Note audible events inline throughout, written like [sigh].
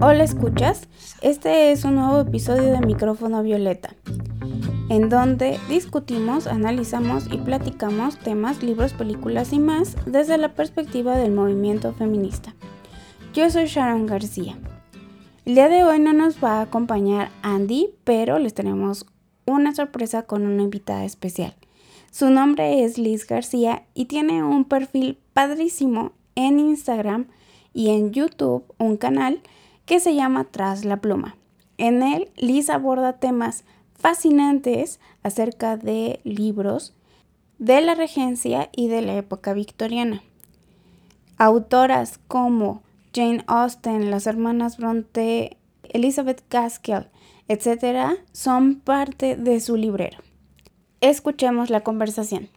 Hola, ¿escuchas? Este es un nuevo episodio de Micrófono Violeta, en donde discutimos, analizamos y platicamos temas, libros, películas y más desde la perspectiva del movimiento feminista. Yo soy Sharon García. El día de hoy no nos va a acompañar Andy, pero les tenemos una sorpresa con una invitada especial. Su nombre es Liz García y tiene un perfil padrísimo en Instagram y en YouTube, un canal que se llama Tras la Pluma. En él, Liz aborda temas fascinantes acerca de libros de la regencia y de la época victoriana. Autoras como Jane Austen, las hermanas Bronte, Elizabeth Gaskell, etc., son parte de su librero. Escuchemos la conversación.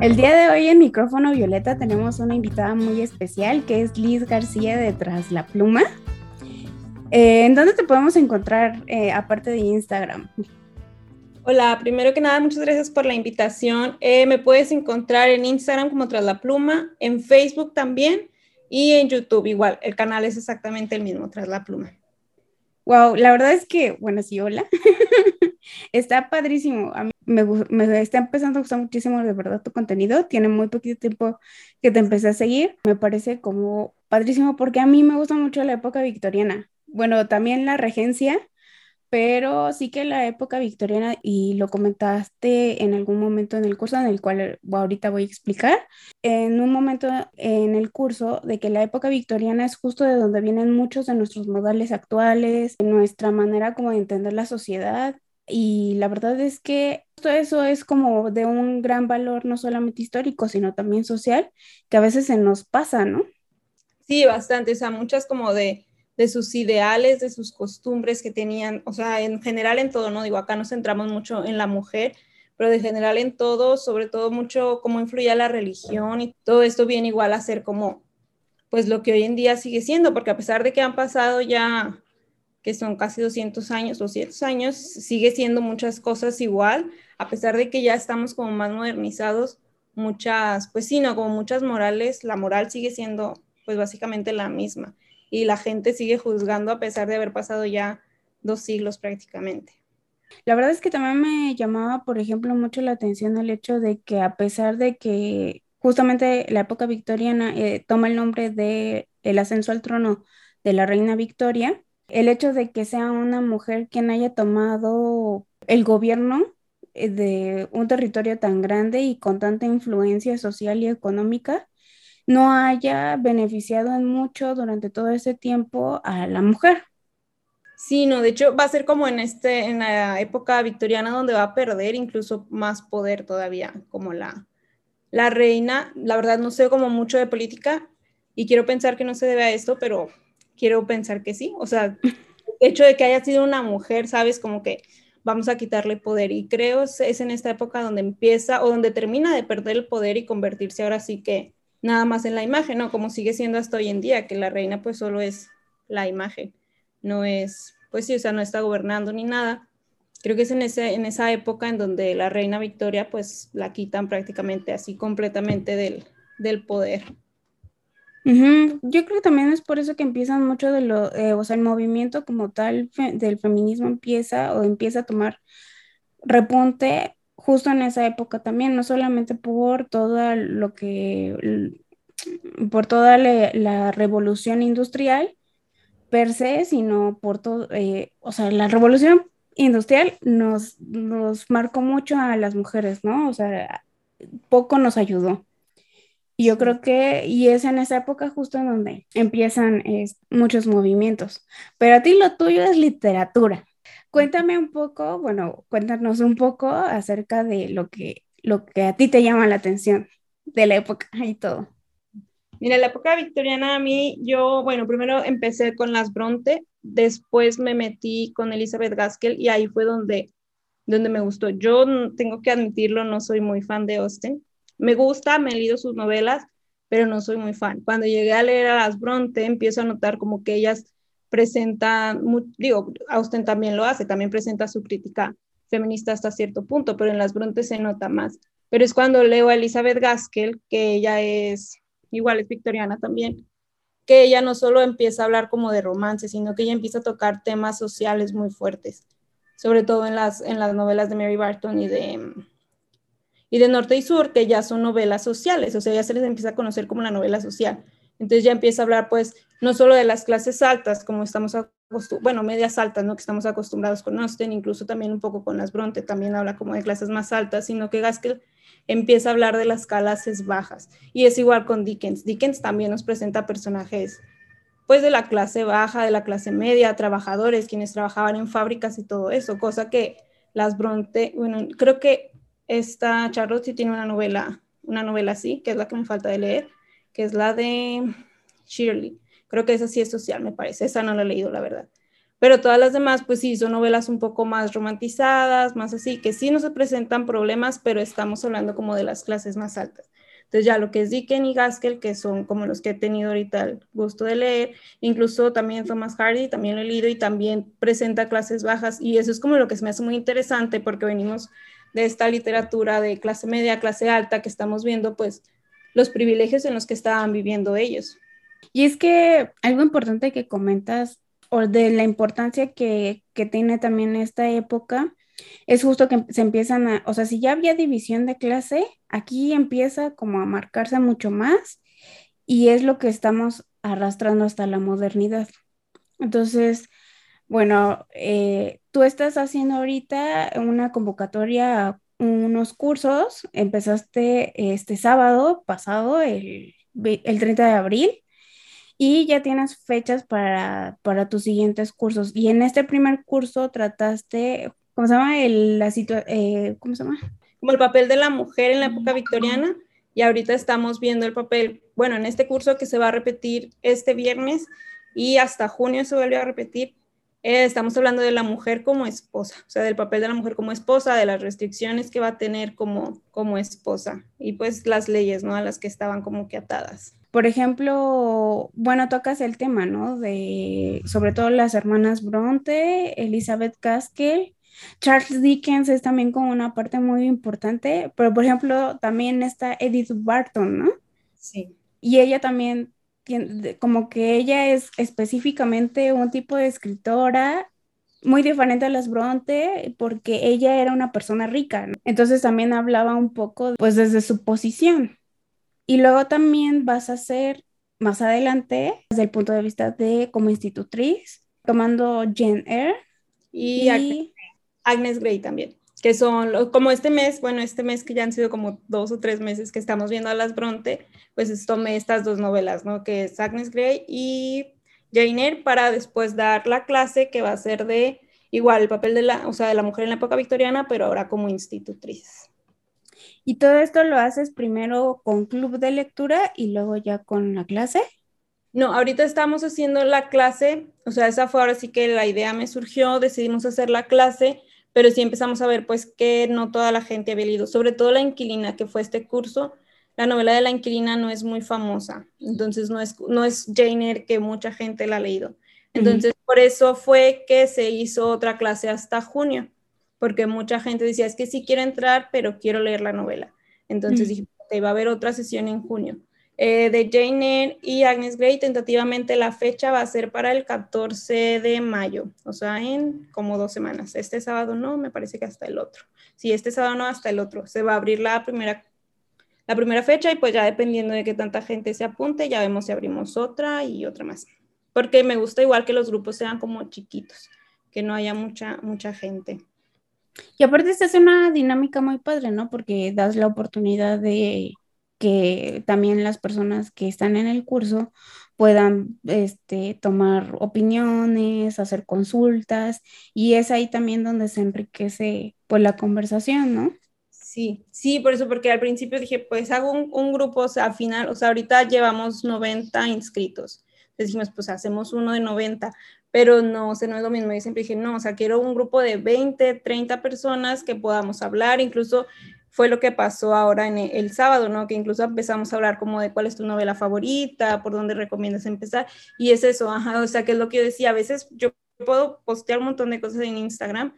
El día de hoy en Micrófono Violeta tenemos una invitada muy especial que es Liz García de Tras la Pluma. Eh, ¿En dónde te podemos encontrar eh, aparte de Instagram? Hola, primero que nada, muchas gracias por la invitación. Eh, me puedes encontrar en Instagram como Tras la Pluma, en Facebook también y en YouTube igual. El canal es exactamente el mismo, Tras la Pluma. Wow, la verdad es que, bueno, sí, hola. [laughs] está padrísimo. A mí me, está empezando a gustar muchísimo de verdad tu contenido. Tiene muy poquito tiempo que te empecé a seguir. Me parece como padrísimo porque a mí me gusta mucho la época victoriana. Bueno, también la regencia, pero sí que la época victoriana, y lo comentaste en algún momento en el curso, en el cual ahorita voy a explicar, en un momento en el curso de que la época victoriana es justo de donde vienen muchos de nuestros modales actuales, nuestra manera como de entender la sociedad y la verdad es que todo eso es como de un gran valor, no solamente histórico, sino también social, que a veces se nos pasa, ¿no? Sí, bastante, o sea, muchas como de, de sus ideales, de sus costumbres que tenían, o sea, en general en todo, ¿no? Digo, acá nos centramos mucho en la mujer, pero de general en todo, sobre todo mucho cómo influía la religión y todo esto viene igual a ser como, pues lo que hoy en día sigue siendo, porque a pesar de que han pasado ya que son casi 200 años, 200 años, sigue siendo muchas cosas igual, a pesar de que ya estamos como más modernizados, muchas, pues sí, no, como muchas morales, la moral sigue siendo pues básicamente la misma y la gente sigue juzgando a pesar de haber pasado ya dos siglos prácticamente. La verdad es que también me llamaba, por ejemplo, mucho la atención el hecho de que a pesar de que justamente la época victoriana eh, toma el nombre de el ascenso al trono de la reina Victoria, el hecho de que sea una mujer quien haya tomado el gobierno eh, de un territorio tan grande y con tanta influencia social y económica no haya beneficiado en mucho durante todo ese tiempo a la mujer. Sí, no, de hecho va a ser como en este en la época victoriana donde va a perder incluso más poder todavía como la la reina. La verdad no sé como mucho de política y quiero pensar que no se debe a esto, pero quiero pensar que sí. O sea, el hecho de que haya sido una mujer, sabes, como que vamos a quitarle poder. Y creo es, en esta época donde empieza o donde termina de perder el poder y convertirse ahora sí que nada más en la imagen, ¿no? Como sigue siendo hasta hoy en día, que la reina pues solo es la imagen, no es, pues sí, o sea, no está gobernando ni nada. Creo que es en, ese, en esa época en donde la reina Victoria pues la quitan prácticamente así completamente del, del poder. Yo creo que también es por eso que empiezan mucho de lo, eh, o sea, el movimiento como tal del feminismo empieza o empieza a tomar repunte justo en esa época también, no solamente por todo lo que, por toda la revolución industrial per se, sino por todo, eh, o sea, la revolución industrial nos, nos marcó mucho a las mujeres, ¿no? O sea, poco nos ayudó. Y yo creo que, y es en esa época justo en donde empiezan muchos movimientos. Pero a ti lo tuyo es literatura. Cuéntame un poco, bueno, cuéntanos un poco acerca de lo que, lo que a ti te llama la atención de la época y todo. Mira, la época victoriana a mí, yo, bueno, primero empecé con las Bronte, después me metí con Elizabeth Gaskell y ahí fue donde, donde me gustó. Yo tengo que admitirlo, no soy muy fan de Austen, me gusta, me he leído sus novelas, pero no soy muy fan. Cuando llegué a leer a las Bronte, empiezo a notar como que ellas presentan, digo, Austen también lo hace, también presenta su crítica feminista hasta cierto punto, pero en las Bronte se nota más. pero es cuando leo a Elizabeth Gaskell, que ella es, igual es victoriana también, que ella no solo empieza a hablar como de romance, sino que ella empieza a tocar temas sociales muy fuertes, sobre todo en las, en las novelas de Mary Barton y de, y de Norte y Sur, que ya son novelas sociales, o sea, ya se les empieza a conocer como la novela social. Entonces ya empieza a hablar, pues, no solo de las clases altas, como estamos acostumbrados, bueno, medias altas, ¿no? Que estamos acostumbrados con Austen, incluso también un poco con las Bronte, también habla como de clases más altas, sino que Gaskell empieza a hablar de las clases bajas. Y es igual con Dickens. Dickens también nos presenta personajes, pues, de la clase baja, de la clase media, trabajadores, quienes trabajaban en fábricas y todo eso, cosa que las Bronte, bueno, creo que esta Charlotte tiene una novela, una novela así, que es la que me falta de leer, que es la de Shirley. Creo que esa sí es social, me parece. Esa no la he leído, la verdad. Pero todas las demás, pues sí, son novelas un poco más romantizadas, más así, que sí nos presentan problemas, pero estamos hablando como de las clases más altas. Entonces ya lo que es Dickens y Gaskell, que son como los que he tenido ahorita el gusto de leer, incluso también Thomas Hardy, también lo he leído y también presenta clases bajas y eso es como lo que se me hace muy interesante porque venimos de esta literatura de clase media, clase alta que estamos viendo, pues los privilegios en los que estaban viviendo ellos. Y es que algo importante que comentas, o de la importancia que, que tiene también esta época, es justo que se empiezan a, o sea, si ya había división de clase, aquí empieza como a marcarse mucho más y es lo que estamos arrastrando hasta la modernidad. Entonces, bueno, eh, tú estás haciendo ahorita una convocatoria a unos cursos, empezaste este sábado pasado, el, el 30 de abril, y ya tienes fechas para, para tus siguientes cursos. Y en este primer curso trataste, ¿cómo se llama? El, la eh, ¿Cómo se llama? Como el papel de la mujer en la época victoriana. Y ahorita estamos viendo el papel, bueno, en este curso que se va a repetir este viernes y hasta junio se vuelve a repetir, eh, estamos hablando de la mujer como esposa, o sea, del papel de la mujer como esposa, de las restricciones que va a tener como, como esposa y pues las leyes, ¿no? A las que estaban como que atadas. Por ejemplo, bueno, tocas el tema, ¿no? De sobre todo las hermanas Bronte, Elizabeth Gaskell, Charles Dickens es también como una parte muy importante, pero por ejemplo también está Edith Barton, ¿no? Sí. Y ella también, como que ella es específicamente un tipo de escritora muy diferente a las Bronte porque ella era una persona rica, ¿no? entonces también hablaba un poco pues desde su posición. Y luego también vas a hacer más adelante, desde el punto de vista de como institutriz, tomando Jane Eyre y, Agnes Gray también, que son como este mes, bueno, este mes que ya han sido como dos o tres meses que estamos viendo a las Bronte, pues tomé estas dos novelas, ¿no? Que es Agnes Gray y Jane Eyre para después dar la clase que va a ser de igual el papel de la, o sea, de la mujer en la época victoriana, pero ahora como institutriz. ¿Y todo esto lo haces primero con club de lectura y luego ya con la clase? No, ahorita estamos haciendo la clase, o sea, esa fue ahora sí que la idea me surgió, decidimos hacer la clase, pero sí empezamos a ver pues que no toda la gente había leído, sobre todo la inquilina que fue este curso, la novela de la inquilina no es muy famosa, entonces no es, no es Jane Eyre que mucha gente la ha leído. Entonces, por eso fue que se hizo otra clase hasta junio porque mucha gente decía, es que sí quiero entrar, pero quiero leer la novela. Entonces mm. dije, ok, va a haber otra sesión en junio. Eh, de Jane Eyre y Agnes Grey, tentativamente la fecha va a ser para el 14 de mayo, o sea, en como dos semanas. Este sábado no, me parece que hasta el otro. Sí, este sábado no, hasta el otro. Se va a abrir la primera, la primera fecha y pues ya dependiendo de qué tanta gente se apunte, ya vemos si abrimos otra y otra más. Porque me gusta igual que los grupos sean como chiquitos, que no haya mucha, mucha gente. Y aparte esta es una dinámica muy padre, ¿no? Porque das la oportunidad de que también las personas que están en el curso puedan este, tomar opiniones, hacer consultas, y es ahí también donde se enriquece pues la conversación, ¿no? Sí, sí, por eso, porque al principio dije, pues hago un, un grupo, o sea, al final, o sea, ahorita llevamos 90 inscritos, dijimos, pues hacemos uno de 90, pero no, o sea, no es lo mismo. Yo siempre dije, no, o sea, quiero un grupo de 20, 30 personas que podamos hablar, incluso fue lo que pasó ahora en el, sábado, ¿no? Que incluso empezamos a hablar como de cuál es tu novela favorita, por dónde recomiendas empezar, y es eso, ajá, o sea, que es lo que yo decía, a veces yo puedo postear un montón de cosas en Instagram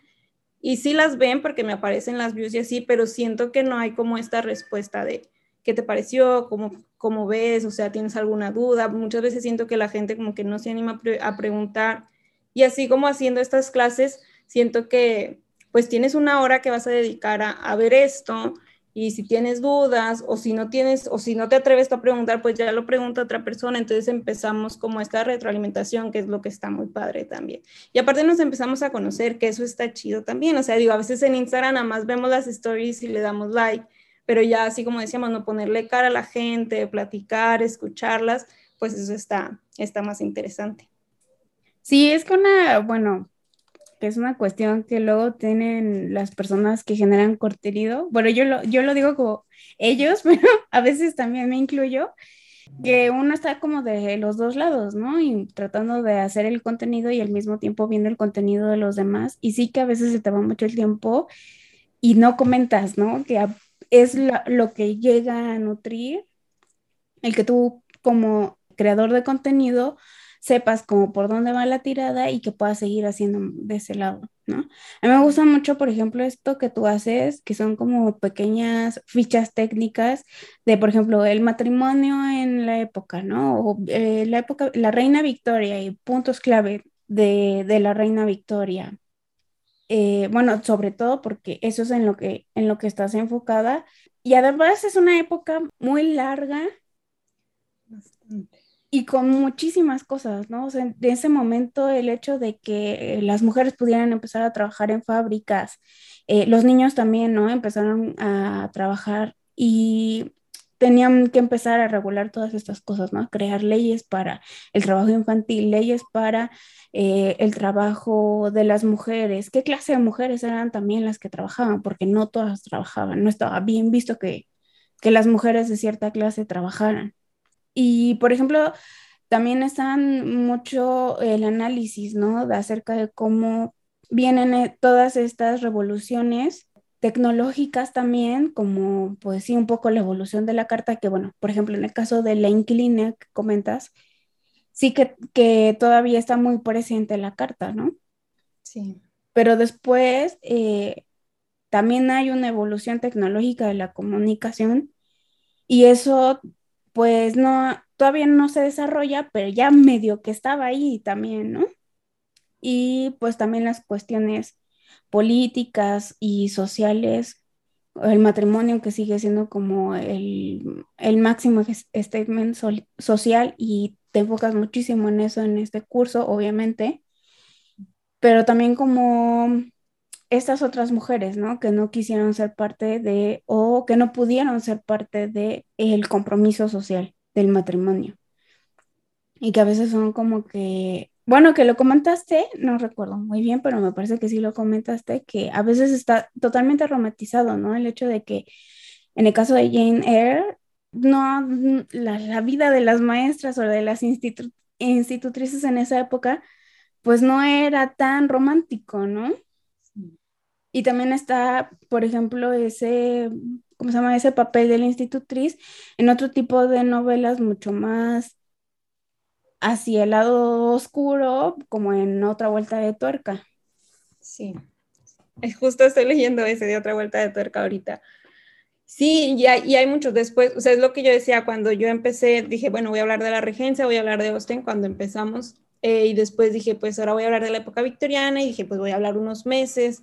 y sí las ven porque me aparecen las views y así, pero siento que no hay como esta respuesta de qué te pareció, cómo, cómo ves, o sea, tienes alguna duda. Muchas veces siento que la gente como que no se anima a preguntar y así como haciendo estas clases, siento que pues tienes una hora que vas a dedicar a, ver esto y si tienes dudas o si no tienes o si no te atreves a preguntar, pues ya lo pregunta otra persona. Entonces empezamos como esta retroalimentación, que es lo que está muy padre también. Y aparte nos empezamos a conocer, que eso está chido también. O sea, digo, a veces en Instagram nada más vemos las stories y le damos like, pero ya así como decíamos, no ponerle cara a la gente, platicar, escucharlas, pues eso está, está más interesante. Sí, es que una, bueno, que es una cuestión que luego tienen las personas que generan contenido. Bueno, yo lo, yo lo digo como ellos, [laughs] pero a veces también me incluyo, que uno está como de los dos lados, ¿no? Y tratando de hacer el contenido y al mismo tiempo viendo el contenido de los demás. Y sí que a veces se te va mucho el tiempo y no comentas, ¿no? Que es lo que llega a nutrir el que tú como creador de contenido sepas como por dónde va la tirada y que puedas seguir haciendo de ese lado, ¿no? A mí me gusta mucho, por ejemplo, esto que tú haces, que son como pequeñas fichas técnicas de, por ejemplo, el matrimonio en la época, ¿no? O eh, la época, la reina Victoria y puntos clave de, la reina Victoria. Eh, bueno, sobre todo porque eso es en lo que, en lo que estás enfocada. Y además es una época muy larga. Bastante y con muchísimas cosas, ¿no? O sea, en ese momento el hecho de que las mujeres pudieran empezar a trabajar en fábricas, eh, los niños también, ¿no? Empezaron a trabajar y tenían que empezar a regular todas estas cosas, ¿no? Crear leyes para el trabajo infantil, leyes para eh, el trabajo de las mujeres. ¿Qué clase de mujeres eran también las que trabajaban? Porque no todas trabajaban, no estaba bien visto que, que las mujeres de cierta clase trabajaran. Y, por ejemplo, también están mucho el análisis, ¿no? De acerca de cómo vienen eh, todas estas revoluciones tecnológicas también, como pues sí, un poco la evolución de la carta, que bueno, por ejemplo, en el caso de la inclina que comentas, sí que, que todavía está muy presente la carta, ¿no? Sí. Pero después eh, también hay una evolución tecnológica de la comunicación y eso pues no, todavía no se desarrolla, pero ya medio que estaba ahí también, ¿no? Y pues también las cuestiones políticas y sociales, el matrimonio que sigue siendo como el, máximo statement social y te enfocas muchísimo en eso en este curso, obviamente, pero también como estas otras mujeres, ¿no? Que no quisieron ser parte de, o que no pudieron ser parte de el compromiso social del matrimonio. Y que a veces son como que, bueno, que lo comentaste, no recuerdo muy bien, pero me parece que sí lo comentaste, que a veces está totalmente romantizado, ¿no? El hecho de que en el caso de Jane Eyre, no, la, vida de las maestras o de las institutrices en esa época, pues no era tan romántico, ¿no? Y también está, por ejemplo, ese, ¿cómo se llama? Ese papel de la institutriz en otro tipo de novelas mucho más hacia el lado oscuro, como en otra vuelta de tuerca. Sí, [laughs] justo estoy leyendo ese de otra vuelta de tuerca ahorita. Sí, y hay, y hay muchos después, o sea, es lo que yo decía cuando yo empecé, dije, bueno, voy a hablar de la regencia, voy a hablar de Austen cuando empezamos, eh, y después dije, pues ahora voy a hablar de la época victoriana, y dije, pues voy a hablar unos meses,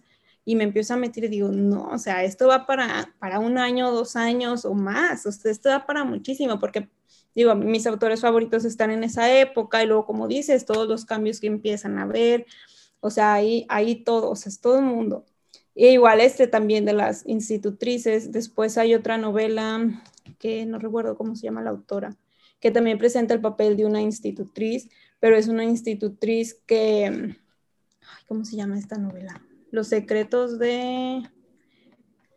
y me empiezo a meter y digo, no, o sea, esto va para, para un año, dos años o más, o sea, esto va para muchísimo, porque digo, mis autores favoritos están en esa época y luego, como dices, todos los cambios que empiezan a ver, o sea, ahí, ahí todos, es todo el mundo. E igual este también de las institutrices, después hay otra novela que no recuerdo cómo se llama la autora, que también presenta el papel de una institutriz, pero es una institutriz que, ¿cómo se llama esta novela? Los secretos de...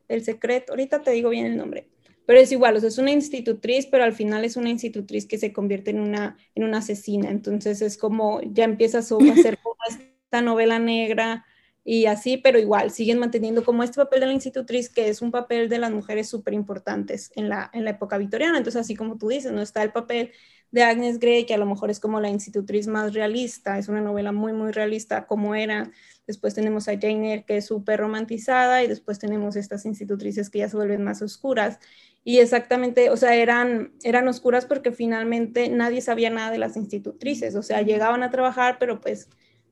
El secreto, ahorita te digo bien el nombre, pero es igual, o sea, es una institutriz, pero al final es una institutriz que se convierte en una, en una asesina, entonces es como, ya empiezas a hacer como [laughs] esta novela negra y así, pero igual, siguen manteniendo como este papel de la institutriz, que es un papel de las mujeres súper importantes en la, en la época victoriana, entonces así como tú dices, no está el papel de Agnes Grey, que a lo mejor es como la institutriz más realista, es una novela muy, muy realista como era. Después tenemos a Jane Eyre, que es súper romantizada, y después tenemos estas institutrices que ya se vuelven más oscuras. Y exactamente, o sea, eran, eran oscuras porque finalmente nadie sabía nada de las institutrices, o sea, llegaban a trabajar, pero pues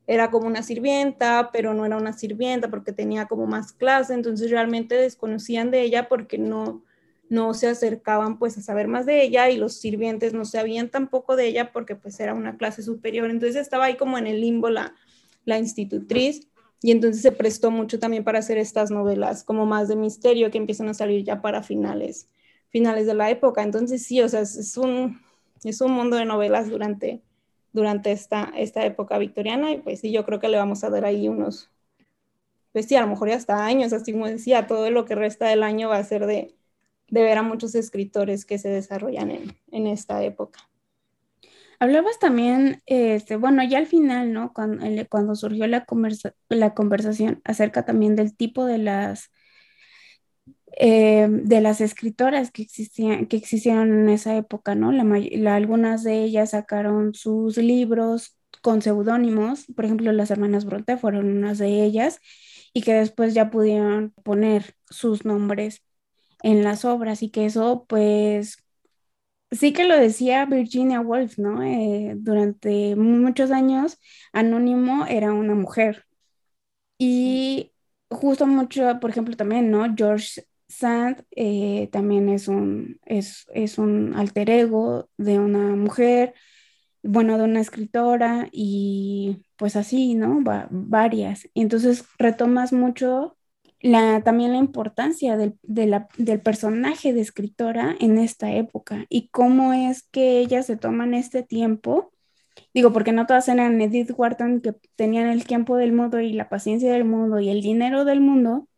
era como una sirvienta, pero no era una sirvienta porque tenía como más clase, entonces realmente desconocían de ella porque no, no se acercaban pues a saber más de ella y los sirvientes no sabían tampoco de ella porque pues era una clase superior, entonces estaba ahí como en el limbo la, la institutriz y entonces se prestó mucho también para hacer estas novelas como más de misterio que empiezan a salir ya para finales, finales de la época, entonces sí, o sea, es un, es un mundo de novelas durante, durante esta, esta época victoriana y pues sí, yo creo que le vamos a dar ahí unos, pues sí, a lo mejor ya hasta años, así como decía, todo lo que resta del año va a ser de de ver a muchos escritores que se desarrollan en, esta época. Hablabas también, este, bueno, ya al final, ¿no? Cuando, cuando surgió la, la conversación acerca también del tipo de las, eh, de las escritoras que existían, que existieron en esa época, ¿no? La, algunas de ellas sacaron sus libros con seudónimos, por ejemplo, las hermanas Bronte fueron unas de ellas, y que después ya pudieron poner sus nombres en las obras y que eso pues sí que lo decía Virginia Woolf, ¿no? Eh, durante muchos años Anónimo era una mujer y justo mucho, por ejemplo, también, ¿no? George Sand eh, también es un, es, es, un alter ego de una mujer, bueno, de una escritora y pues así, ¿no? varias. entonces retomas mucho la, también la importancia del, del personaje de escritora en esta época y cómo es que ellas se toman este tiempo. Digo, porque no todas eran Edith Wharton que tenían el tiempo del mundo y la paciencia del mundo y el dinero del mundo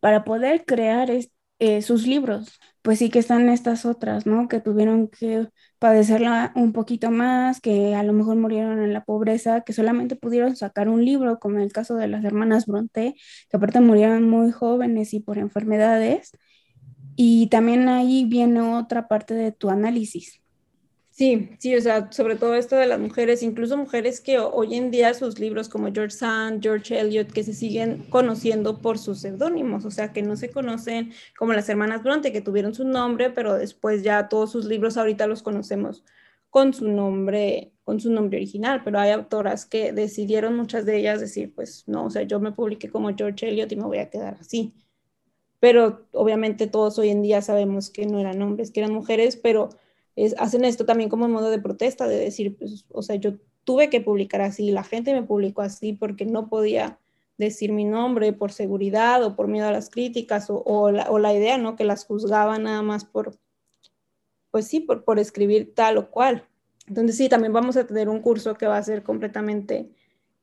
para poder crear eh, sus libros pues sí que están estas otras, ¿no? Que tuvieron que padecerla un poquito más, que a lo mejor murieron en la pobreza, que solamente pudieron sacar un libro, como el caso de las hermanas Bronte, que aparte murieron muy jóvenes y por enfermedades. Y también ahí viene otra parte de tu análisis, Sí, sí, o sea, sobre todo esto de las mujeres, incluso mujeres que hoy en día sus libros como George Sand, George Eliot, que se siguen conociendo por sus seudónimos, o sea, que no se conocen como las hermanas Bronte, que tuvieron su nombre, pero después ya todos sus libros ahorita los conocemos con su nombre, con su nombre original, pero hay autoras que decidieron muchas de ellas decir, pues no, o sea, yo me publiqué como George Eliot y me voy a quedar así. Pero obviamente todos hoy en día sabemos que no eran hombres, que eran mujeres, pero hacen esto también como modo de protesta, de decir, pues, o sea, yo tuve que publicar así, la gente me publicó así porque no podía decir mi nombre por seguridad o por miedo a las críticas o, la, idea, ¿no? Que las juzgaba nada más por, pues sí, por, por escribir tal o cual. Entonces sí, también vamos a tener un curso que va a ser completamente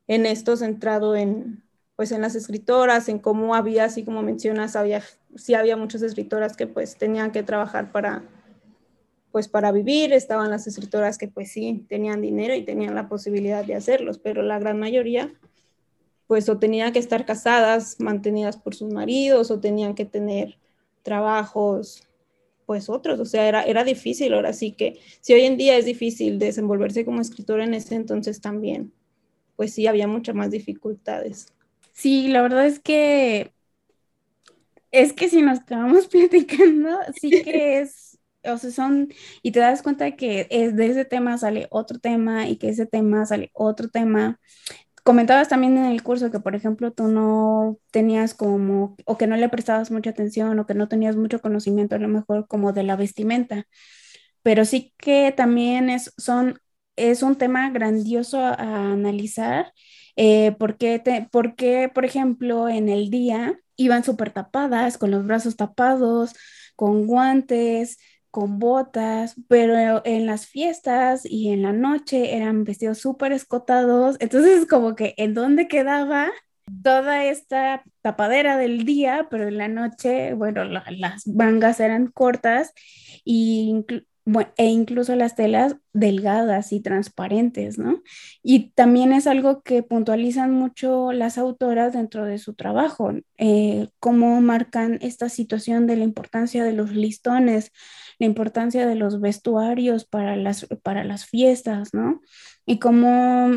en esto, centrado en, pues en las escritoras, en cómo había, así como mencionas, había, sí había muchas escritoras que pues tenían que trabajar para pues para vivir, estaban las escritoras que pues sí tenían dinero y tenían la posibilidad de hacerlos, pero la gran mayoría pues o tenían que estar casadas, mantenidas por sus maridos, o tenían que tener trabajos pues otros, o sea, era, era difícil, ahora sí que si hoy en día es difícil desenvolverse como escritora en ese entonces también, pues sí, había muchas más dificultades. Sí, la verdad es que es que si nos quedamos [laughs] platicando, sí que es o sea, son, y te das cuenta que es, de ese tema sale otro tema y que ese tema sale otro tema. Comentabas también en el curso que, por ejemplo, tú no tenías como, o que no le prestabas mucha atención, o que no tenías mucho conocimiento, a lo mejor, como de la vestimenta, pero sí que también es, son, es un tema grandioso a, analizar, eh, porque, te, porque, por ejemplo, en el día iban súper tapadas, con los brazos tapados, con guantes, con botas, pero en las fiestas y en la noche eran vestidos súper escotados. Entonces, como que en dónde quedaba toda esta tapadera del día, pero en la noche, bueno, las mangas eran cortas y e incluso las telas delgadas y transparentes, ¿no? Y también es algo que puntualizan mucho las autoras dentro de su trabajo, eh, cómo marcan esta situación de la importancia de los listones, la importancia de los vestuarios para las, para las fiestas, ¿no? Y cómo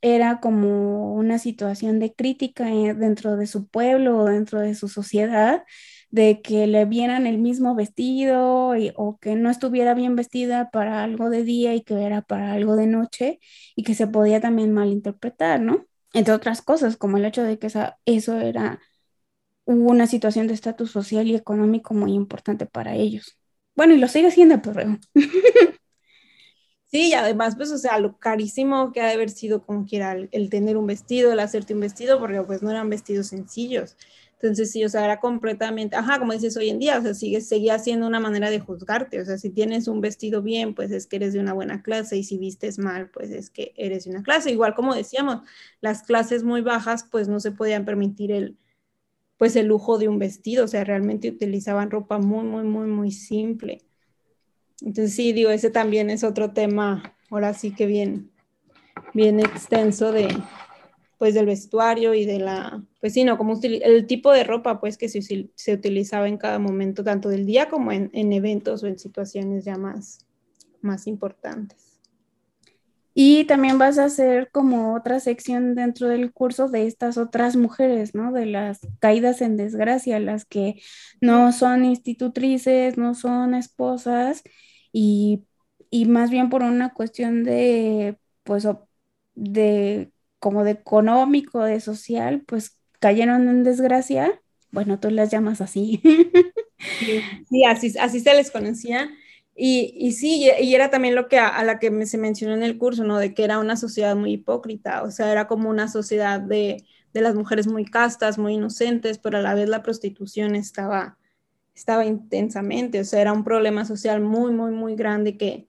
era como una situación de crítica eh, dentro de su pueblo o dentro de su sociedad de que le vieran el mismo vestido o que no estuviera bien vestida para algo de día y que era para algo de noche y que se podía también malinterpretar, ¿no? Entre otras cosas, como el hecho de que eso era una situación de estatus social y económico muy importante para ellos. Bueno, y lo sigue siendo, pero... [laughs] Sí, y además, pues, o sea, lo carísimo que ha de haber sido como quiera el, el, tener un vestido, el hacerte un vestido, porque pues no eran vestidos sencillos. Entonces, sí, o sea, era completamente, ajá, como dices hoy en día, o sea, sigue, seguía siendo una manera de juzgarte, o sea, si tienes un vestido bien, pues es que eres de una buena clase, y si vistes mal, pues es que eres de una clase. Igual como decíamos, las clases muy bajas, pues no se podían permitir el, pues el lujo de un vestido, o sea, realmente utilizaban ropa muy, muy, muy, muy simple. Entonces, sí, digo, ese también es otro tema, ahora sí que bien, bien extenso de, pues del vestuario y de la, pues sí, no, como el tipo de ropa pues que se, se utilizaba en cada momento, tanto del día como en, en, eventos o en situaciones ya más, más importantes. Y también vas a hacer como otra sección dentro del curso de estas otras mujeres, ¿no? De las caídas en desgracia, las que no son institutrices, no son esposas y, y más bien por una cuestión de, pues, de como de económico, de social, pues cayeron en desgracia. Bueno, tú las llamas así. Sí, [laughs] así, así se les conocía. Y, y sí, y era también lo que a, la que se mencionó en el curso, ¿no? De que era una sociedad muy hipócrita, o sea, era como una sociedad de, de las mujeres muy castas, muy inocentes, pero a la vez la prostitución estaba, estaba intensamente, o sea, era un problema social muy, muy, muy grande que,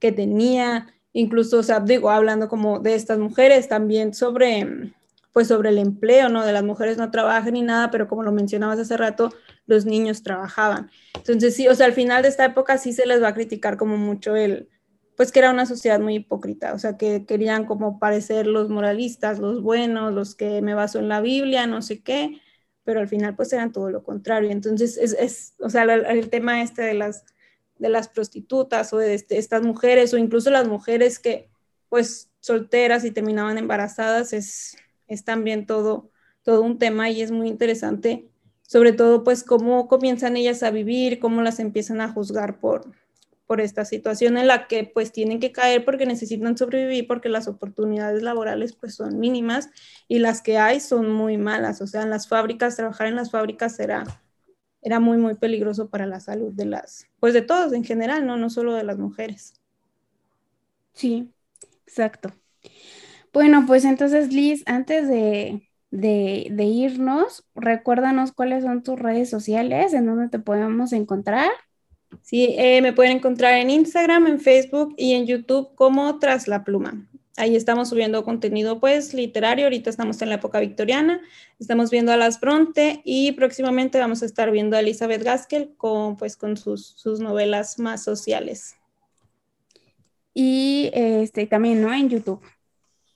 que tenía incluso, o sea, digo, hablando como de estas mujeres, también sobre, pues sobre el empleo, ¿no? De las mujeres no trabajan ni nada, pero como lo mencionabas hace rato, los niños trabajaban. Entonces, sí, o sea, al final de esta época sí se les va a criticar como mucho el, pues que era una sociedad muy hipócrita, o sea, que querían como parecer los moralistas, los buenos, los que me baso en la Biblia, no sé qué, pero al final pues eran todo lo contrario. Entonces, es, es o sea, el, el tema este de las de las prostitutas o de este, estas mujeres o incluso las mujeres que pues solteras y terminaban embarazadas es, es también todo, todo un tema y es muy interesante, sobre todo pues cómo comienzan ellas a vivir, cómo las empiezan a juzgar por, por esta situación en la que pues tienen que caer porque necesitan sobrevivir porque las oportunidades laborales pues son mínimas y las que hay son muy malas, o sea, en las fábricas, trabajar en las fábricas será era muy, muy peligroso para la salud de las, pues de todos en general, ¿no? No solo de las mujeres. Sí, exacto. Bueno, pues entonces, Liz, antes de, de, irnos, recuérdanos cuáles son tus redes sociales, en donde te podemos encontrar. Sí, eh, me pueden encontrar en Instagram, en Facebook y en YouTube como Tras la Pluma. Ahí estamos subiendo contenido pues literario, ahorita estamos en la época victoriana, estamos viendo a Las Bronte y próximamente vamos a estar viendo a Elizabeth Gaskell con, pues, con sus, sus novelas más sociales. Y este, también, ¿no? En YouTube.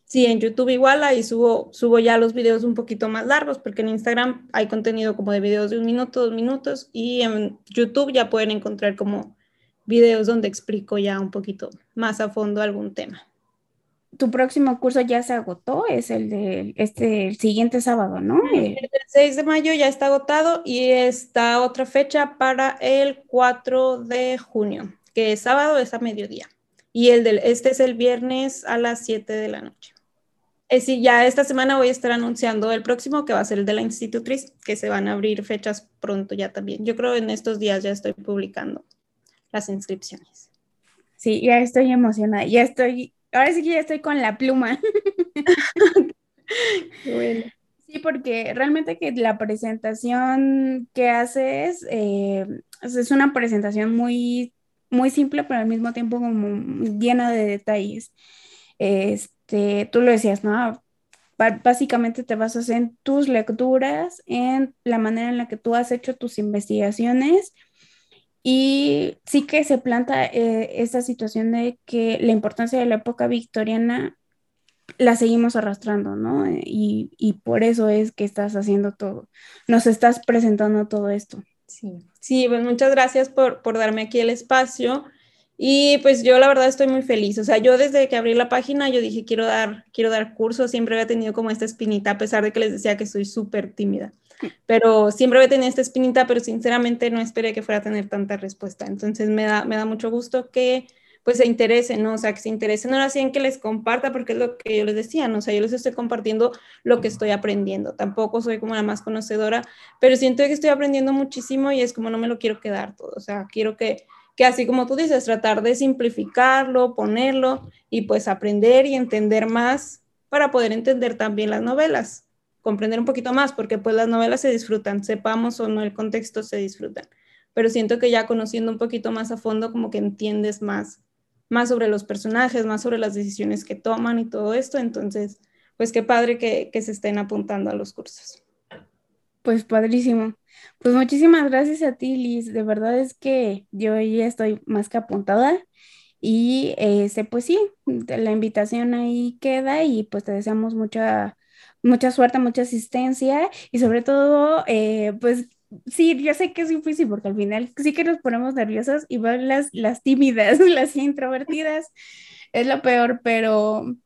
Sí, en YouTube igual, ahí subo, subo ya los videos un poquito más largos, porque en Instagram hay contenido como de videos de un minuto, dos minutos, y en YouTube ya pueden encontrar como videos donde explico ya un poquito más a fondo algún tema tu próximo curso ya se agotó, es el de este el siguiente sábado, ¿no? El 6 de mayo ya está agotado y está otra fecha para el 4 de junio, que es sábado, es a mediodía. Y el del este es el viernes a las 7 de la noche. Eh, sí, ya esta semana voy a estar anunciando el próximo, que va a ser el de la institutriz, que se van a abrir fechas pronto ya también. Yo creo en estos días ya estoy publicando las inscripciones. Sí, ya estoy emocionada, ya estoy ahora sí que ya estoy con la pluma. [laughs] bueno. Sí, porque realmente que la presentación que haces eh, es una presentación muy, muy simple, pero al mismo tiempo como llena de detalles. Este, tú lo decías, ¿no? Básicamente te basas en tus lecturas, en la manera en la que tú has hecho tus investigaciones Y sí que se planta eh, esta situación de que la importancia de la época victoriana la seguimos arrastrando, ¿no? Eh, y, y, por eso es que estás haciendo todo, nos estás presentando todo esto. Sí, sí pues muchas gracias por, por darme aquí el espacio. Y pues yo la verdad estoy muy feliz. O sea, yo desde que abrí la página, yo dije, quiero dar, quiero dar cursos. Siempre había tenido como esta espinita, a pesar de que les decía que soy súper tímida. Pero siempre había tenido esta espinita, pero sinceramente no esperé que fuera a tener tanta respuesta. Entonces me da, me da mucho gusto que pues se interesen, ¿no? O sea, que se interesen ahora sí en que les comparta, porque es lo que yo les decía, ¿no? O sea, yo les estoy compartiendo lo que estoy aprendiendo. Tampoco soy como la más conocedora, pero siento que estoy aprendiendo muchísimo y es como no me lo quiero quedar todo. O sea, quiero que, que así como tú dices, tratar de simplificarlo, ponerlo y pues aprender y entender más para poder entender también las novelas, comprender un poquito más, porque pues las novelas se disfrutan, sepamos o no el contexto, se disfrutan. Pero siento que ya conociendo un poquito más a fondo, como que entiendes más más sobre los personajes, más sobre las decisiones que toman y todo esto. Entonces, pues qué padre que, se estén apuntando a los cursos. Pues padrísimo. Pues muchísimas gracias a ti, Liz. De verdad es que yo ya estoy más que apuntada. Y este, pues sí, la invitación ahí queda y pues te deseamos mucha, mucha suerte, mucha asistencia y sobre todo, eh, pues sí, yo sé que es difícil porque al final sí que nos ponemos nerviosos y van las, las tímidas, [laughs] las introvertidas, es lo peor, pero,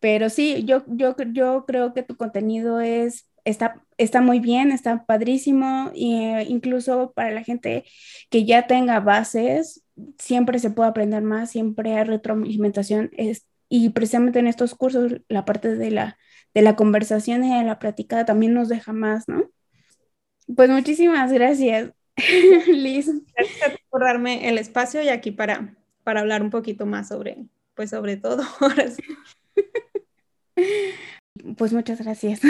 pero sí, yo, yo, yo creo que tu contenido es, está, está muy bien, está padrísimo, e incluso para la gente que ya tenga bases, siempre se puede aprender más, siempre hay retroalimentación, es, y precisamente en estos cursos la parte de la, de la conversación y de la platicada también nos deja más, ¿no? Pues muchísimas gracias, [laughs] Liz. Gracias por darme el espacio y aquí para, para hablar un poquito más sobre, pues sobre todo. [laughs] Pues muchas gracias.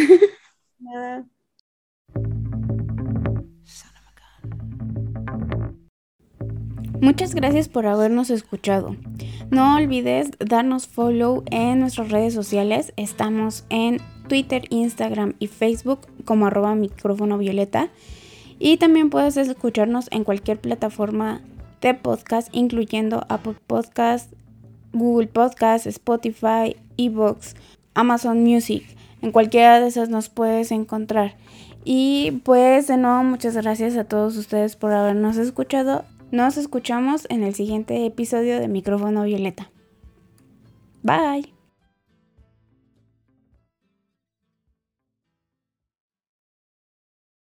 Muchas gracias por habernos escuchado. No olvides darnos follow en nuestras redes sociales. Estamos en Twitter, Instagram y Facebook como arroba micrófono violeta. Y también puedes escucharnos en cualquier plataforma de podcast, incluyendo Apple Podcast, Google Podcast, Spotify, Evox, Amazon Music. En cualquiera de esas nos puedes encontrar. Y pues de nuevo muchas gracias a todos ustedes por habernos escuchado. Nos escuchamos en el siguiente episodio de Micrófono Violeta. Bye.